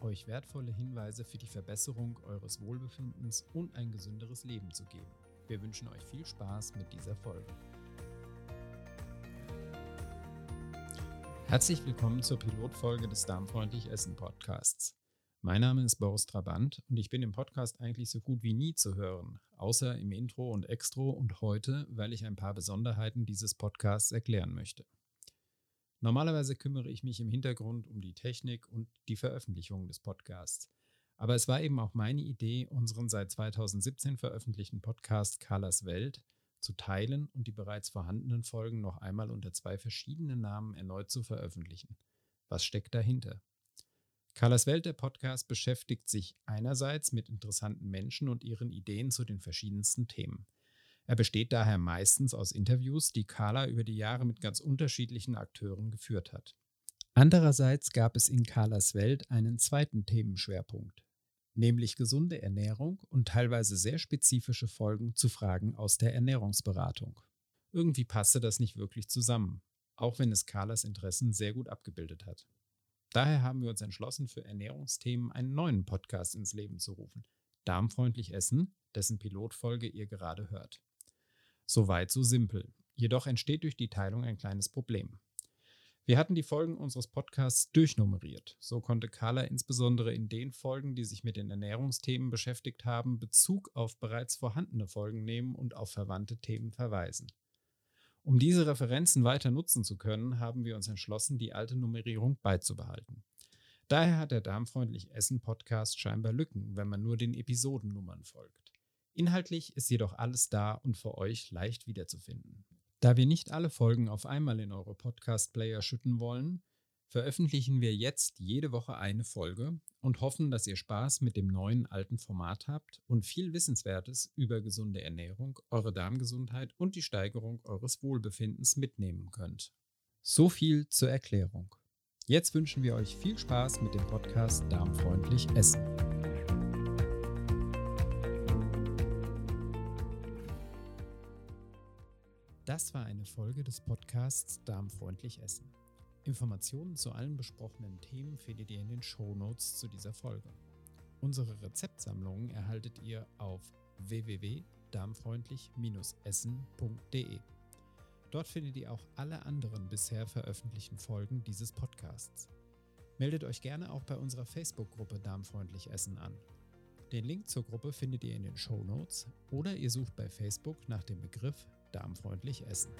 euch wertvolle Hinweise für die Verbesserung eures Wohlbefindens und ein gesünderes Leben zu geben. Wir wünschen euch viel Spaß mit dieser Folge. Herzlich willkommen zur Pilotfolge des Darmfreundlich Essen Podcasts. Mein Name ist Boris Trabant und ich bin im Podcast eigentlich so gut wie nie zu hören, außer im Intro und Extro und heute, weil ich ein paar Besonderheiten dieses Podcasts erklären möchte. Normalerweise kümmere ich mich im Hintergrund um die Technik und die Veröffentlichung des Podcasts. Aber es war eben auch meine Idee, unseren seit 2017 veröffentlichten Podcast Carlas Welt zu teilen und die bereits vorhandenen Folgen noch einmal unter zwei verschiedenen Namen erneut zu veröffentlichen. Was steckt dahinter? Carlas Welt, der Podcast, beschäftigt sich einerseits mit interessanten Menschen und ihren Ideen zu den verschiedensten Themen. Er besteht daher meistens aus Interviews, die Carla über die Jahre mit ganz unterschiedlichen Akteuren geführt hat. Andererseits gab es in Carlas Welt einen zweiten Themenschwerpunkt, nämlich gesunde Ernährung und teilweise sehr spezifische Folgen zu Fragen aus der Ernährungsberatung. Irgendwie passte das nicht wirklich zusammen, auch wenn es Carlas Interessen sehr gut abgebildet hat. Daher haben wir uns entschlossen, für Ernährungsthemen einen neuen Podcast ins Leben zu rufen. Darmfreundlich Essen, dessen Pilotfolge ihr gerade hört. Soweit so simpel. Jedoch entsteht durch die Teilung ein kleines Problem. Wir hatten die Folgen unseres Podcasts durchnummeriert. So konnte Carla insbesondere in den Folgen, die sich mit den Ernährungsthemen beschäftigt haben, Bezug auf bereits vorhandene Folgen nehmen und auf verwandte Themen verweisen. Um diese Referenzen weiter nutzen zu können, haben wir uns entschlossen, die alte Nummerierung beizubehalten. Daher hat der Darmfreundlich Essen Podcast scheinbar Lücken, wenn man nur den Episodennummern folgt. Inhaltlich ist jedoch alles da und für euch leicht wiederzufinden. Da wir nicht alle Folgen auf einmal in eure Podcast-Player schütten wollen, veröffentlichen wir jetzt jede Woche eine Folge und hoffen, dass ihr Spaß mit dem neuen alten Format habt und viel Wissenswertes über gesunde Ernährung, eure Darmgesundheit und die Steigerung eures Wohlbefindens mitnehmen könnt. So viel zur Erklärung. Jetzt wünschen wir euch viel Spaß mit dem Podcast Darmfreundlich Essen. Das war eine Folge des Podcasts Darmfreundlich Essen. Informationen zu allen besprochenen Themen findet ihr in den Shownotes zu dieser Folge. Unsere Rezeptsammlungen erhaltet ihr auf www.darmfreundlich-essen.de. Dort findet ihr auch alle anderen bisher veröffentlichten Folgen dieses Podcasts. Meldet euch gerne auch bei unserer Facebook-Gruppe Darmfreundlich Essen an. Den Link zur Gruppe findet ihr in den Show Notes oder ihr sucht bei Facebook nach dem Begriff darmfreundlich essen.